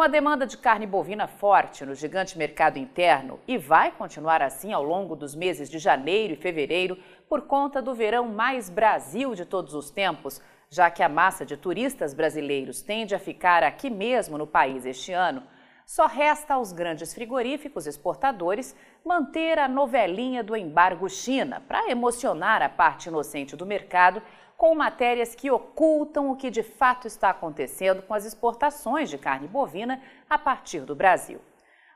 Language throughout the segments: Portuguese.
Com a demanda de carne bovina forte no gigante mercado interno e vai continuar assim ao longo dos meses de janeiro e fevereiro por conta do verão mais Brasil de todos os tempos, já que a massa de turistas brasileiros tende a ficar aqui mesmo no país este ano, só resta aos grandes frigoríficos exportadores manter a novelinha do embargo China para emocionar a parte inocente do mercado com matérias que ocultam o que de fato está acontecendo com as exportações de carne bovina a partir do Brasil.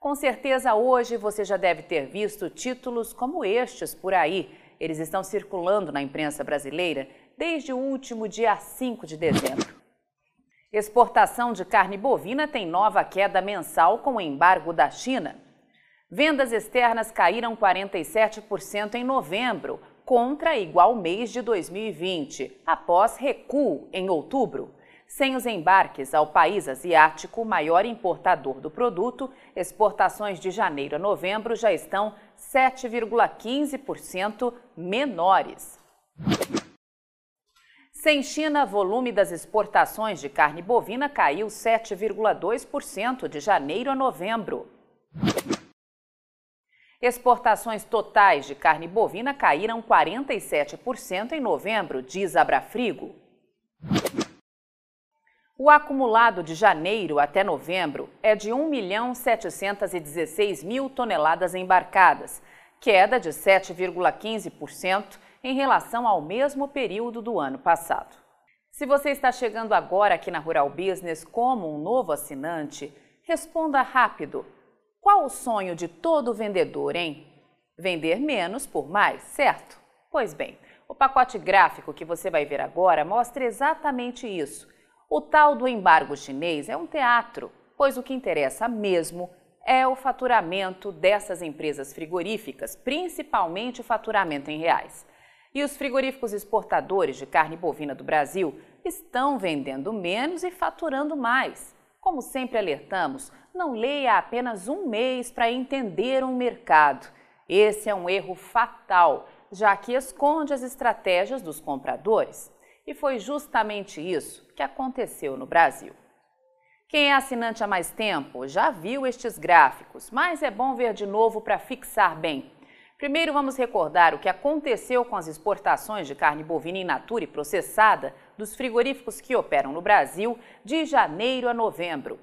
Com certeza hoje você já deve ter visto títulos como estes por aí. Eles estão circulando na imprensa brasileira desde o último dia 5 de dezembro. Exportação de carne bovina tem nova queda mensal com o embargo da China. Vendas externas caíram 47% em novembro, contra igual mês de 2020, após recuo em outubro. Sem os embarques ao país asiático, maior importador do produto, exportações de janeiro a novembro já estão 7,15% menores. Sem China, volume das exportações de carne bovina caiu 7,2% de janeiro a novembro. Exportações totais de carne bovina caíram 47% em novembro, diz Abrafrigo. O acumulado de janeiro até novembro é de 1 milhão 716 mil toneladas embarcadas, queda de 7,15% em relação ao mesmo período do ano passado. Se você está chegando agora aqui na Rural Business como um novo assinante, responda rápido. Qual o sonho de todo vendedor, hein? Vender menos por mais, certo? Pois bem, o pacote gráfico que você vai ver agora mostra exatamente isso. O tal do embargo chinês é um teatro, pois o que interessa mesmo é o faturamento dessas empresas frigoríficas, principalmente o faturamento em reais. E os frigoríficos exportadores de carne bovina do Brasil estão vendendo menos e faturando mais. Como sempre alertamos, não leia apenas um mês para entender um mercado. Esse é um erro fatal, já que esconde as estratégias dos compradores. E foi justamente isso que aconteceu no Brasil. Quem é assinante há mais tempo já viu estes gráficos, mas é bom ver de novo para fixar bem. Primeiro, vamos recordar o que aconteceu com as exportações de carne bovina in natura e processada dos frigoríficos que operam no Brasil de janeiro a novembro.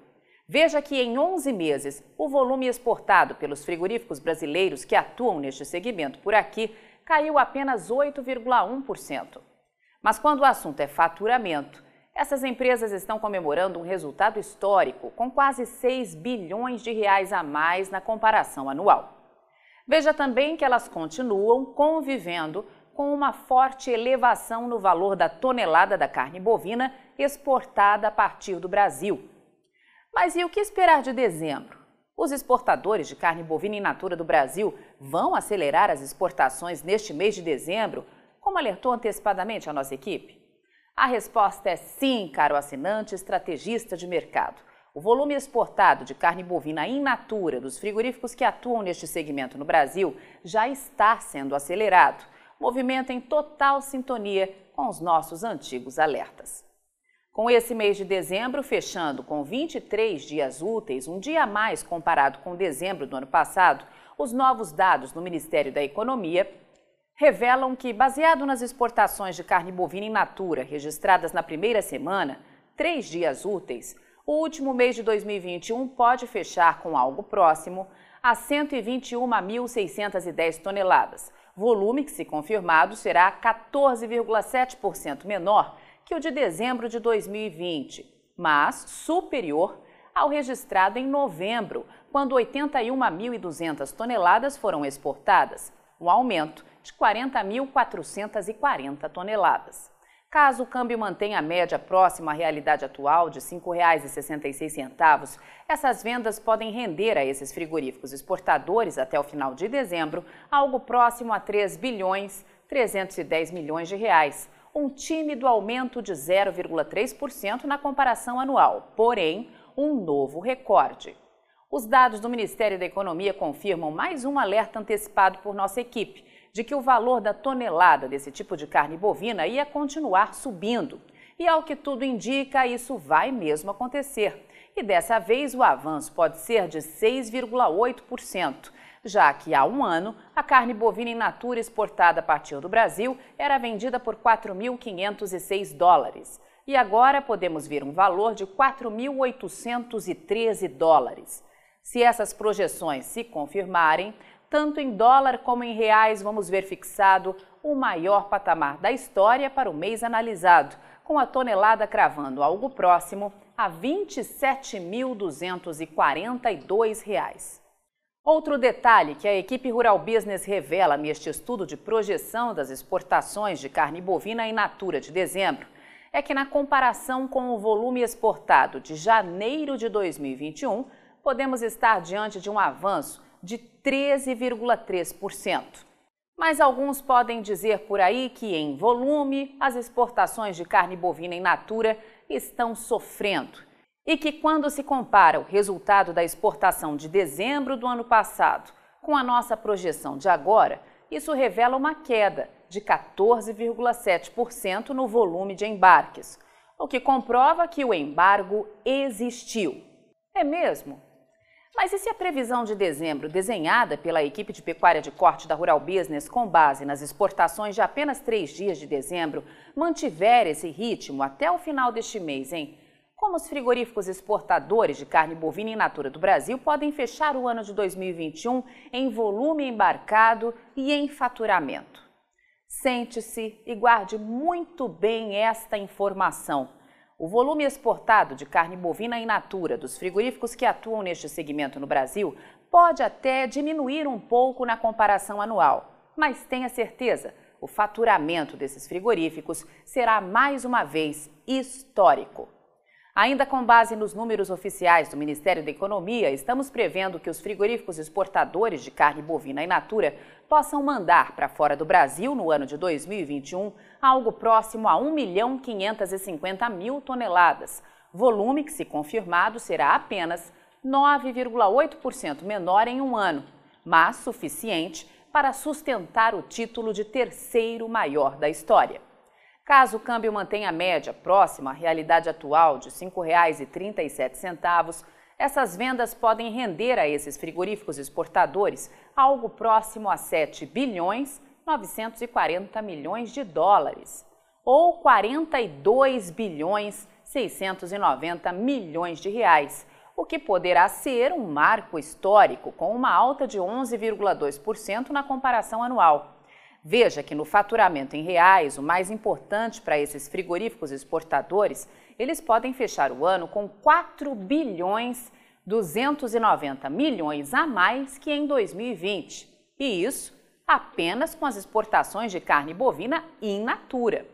Veja que em 11 meses, o volume exportado pelos frigoríficos brasileiros que atuam neste segmento por aqui caiu apenas 8,1%. Mas quando o assunto é faturamento, essas empresas estão comemorando um resultado histórico, com quase 6 bilhões de reais a mais na comparação anual. Veja também que elas continuam convivendo com uma forte elevação no valor da tonelada da carne bovina exportada a partir do Brasil. Mas e o que esperar de dezembro? Os exportadores de carne bovina in natura do Brasil vão acelerar as exportações neste mês de dezembro, como alertou antecipadamente a nossa equipe? A resposta é sim, caro assinante estrategista de mercado. O volume exportado de carne bovina in natura dos frigoríficos que atuam neste segmento no Brasil já está sendo acelerado, movimento em total sintonia com os nossos antigos alertas. Com esse mês de dezembro fechando com 23 dias úteis, um dia a mais comparado com dezembro do ano passado, os novos dados do Ministério da Economia revelam que, baseado nas exportações de carne bovina in natura registradas na primeira semana, três dias úteis, o último mês de 2021 pode fechar com algo próximo a 121.610 toneladas, volume que, se confirmado, será 14,7% menor que o de dezembro de 2020, mas superior ao registrado em novembro, quando 81.200 toneladas foram exportadas, um aumento de 40.440 toneladas. Caso o câmbio mantenha a média próxima à realidade atual de R$ 5,66, essas vendas podem render a esses frigoríficos exportadores até o final de dezembro algo próximo a 3 bilhões 310 milhões de reais, um tímido aumento de 0,3% na comparação anual, porém, um novo recorde. Os dados do Ministério da Economia confirmam mais um alerta antecipado por nossa equipe de que o valor da tonelada desse tipo de carne bovina ia continuar subindo. E ao que tudo indica, isso vai mesmo acontecer. E dessa vez o avanço pode ser de 6,8%, já que há um ano a carne bovina in natura exportada a partir do Brasil era vendida por 4.506 dólares. E agora podemos ver um valor de 4.813 dólares. Se essas projeções se confirmarem, tanto em dólar como em reais, vamos ver fixado o maior patamar da história para o mês analisado, com a tonelada cravando algo próximo a R$ 27.242. Outro detalhe que a equipe Rural Business revela neste estudo de projeção das exportações de carne bovina in natura de dezembro é que, na comparação com o volume exportado de janeiro de 2021, podemos estar diante de um avanço de 13,3%. Mas alguns podem dizer por aí que, em volume, as exportações de carne bovina in natura estão sofrendo. E que, quando se compara o resultado da exportação de dezembro do ano passado com a nossa projeção de agora, isso revela uma queda de 14,7% no volume de embarques, o que comprova que o embargo existiu. É mesmo? Mas e se a previsão de dezembro, desenhada pela equipe de pecuária de corte da Rural Business com base nas exportações de apenas três dias de dezembro, mantiver esse ritmo até o final deste mês, hein? Como os frigoríficos exportadores de carne bovina in natura do Brasil podem fechar o ano de 2021 em volume embarcado e em faturamento? Sente-se e guarde muito bem esta informação o volume exportado de carne bovina in natura dos frigoríficos que atuam neste segmento no Brasil pode até diminuir um pouco na comparação anual, mas tenha certeza, o faturamento desses frigoríficos será mais uma vez histórico. Ainda com base nos números oficiais do Ministério da Economia, estamos prevendo que os frigoríficos exportadores de carne bovina in natura possam mandar para fora do Brasil no ano de 2021 algo próximo a 1 milhão 550 mil toneladas, volume que, se confirmado, será apenas 9,8% menor em um ano, mas suficiente para sustentar o título de terceiro maior da história. Caso o câmbio mantenha a média próxima à realidade atual de R$ 5,37, essas vendas podem render a esses frigoríficos exportadores algo próximo a 7 bilhões 940 milhões de dólares, ou 42 bilhões 690 milhões de reais, o que poderá ser um marco histórico com uma alta de 11,2% na comparação anual. Veja que no faturamento em reais, o mais importante para esses frigoríficos exportadores, eles podem fechar o ano com 4 bilhões 290 milhões a mais que em 2020. E isso apenas com as exportações de carne bovina in natura.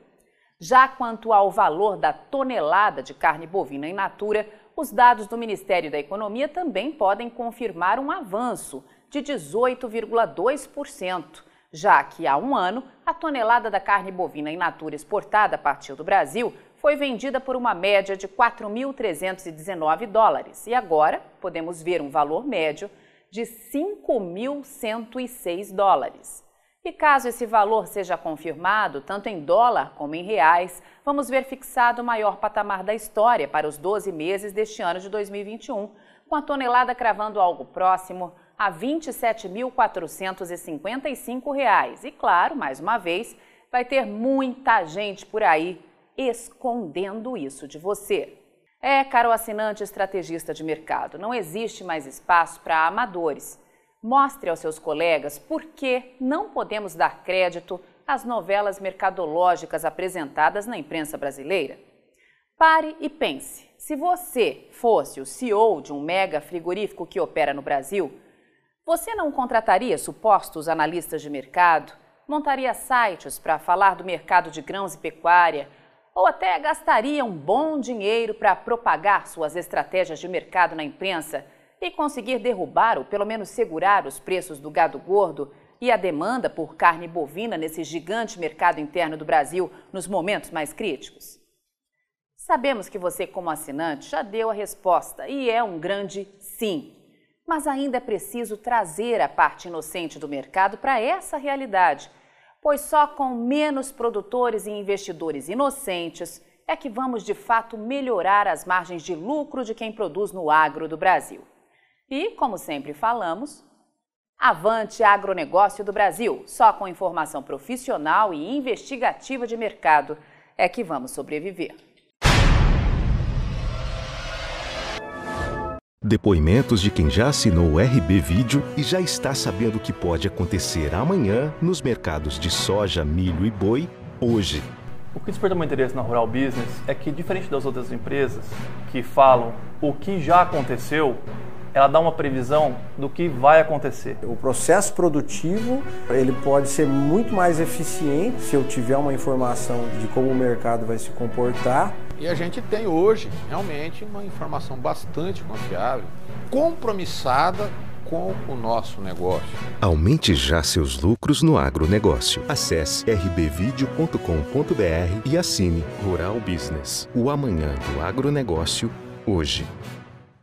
Já quanto ao valor da tonelada de carne bovina in natura, os dados do Ministério da Economia também podem confirmar um avanço de 18,2% já que há um ano a tonelada da carne bovina in natura exportada a partir do Brasil foi vendida por uma média de 4.319 dólares e agora podemos ver um valor médio de 5.106 dólares. E caso esse valor seja confirmado, tanto em dólar como em reais, vamos ver fixado o maior patamar da história para os 12 meses deste ano de 2021, com a tonelada cravando algo próximo a R$ 27.455. E claro, mais uma vez, vai ter muita gente por aí escondendo isso de você. É, caro assinante estrategista de mercado, não existe mais espaço para amadores. Mostre aos seus colegas por que não podemos dar crédito às novelas mercadológicas apresentadas na imprensa brasileira. Pare e pense: se você fosse o CEO de um mega frigorífico que opera no Brasil, você não contrataria supostos analistas de mercado? Montaria sites para falar do mercado de grãos e pecuária? Ou até gastaria um bom dinheiro para propagar suas estratégias de mercado na imprensa e conseguir derrubar ou pelo menos segurar os preços do gado gordo e a demanda por carne bovina nesse gigante mercado interno do Brasil nos momentos mais críticos? Sabemos que você, como assinante, já deu a resposta e é um grande sim. Mas ainda é preciso trazer a parte inocente do mercado para essa realidade, pois só com menos produtores e investidores inocentes é que vamos de fato melhorar as margens de lucro de quem produz no agro do Brasil. E, como sempre falamos, Avante agronegócio do Brasil. Só com informação profissional e investigativa de mercado é que vamos sobreviver. Depoimentos de quem já assinou o RB Vídeo e já está sabendo o que pode acontecer amanhã nos mercados de soja, milho e boi hoje. O que desperta meu interesse na Rural Business é que, diferente das outras empresas que falam o que já aconteceu, ela dá uma previsão do que vai acontecer. O processo produtivo ele pode ser muito mais eficiente se eu tiver uma informação de como o mercado vai se comportar. E a gente tem hoje realmente uma informação bastante confiável, compromissada com o nosso negócio. Aumente já seus lucros no agronegócio. Acesse rbvideo.com.br e assine Rural Business. O amanhã do agronegócio hoje.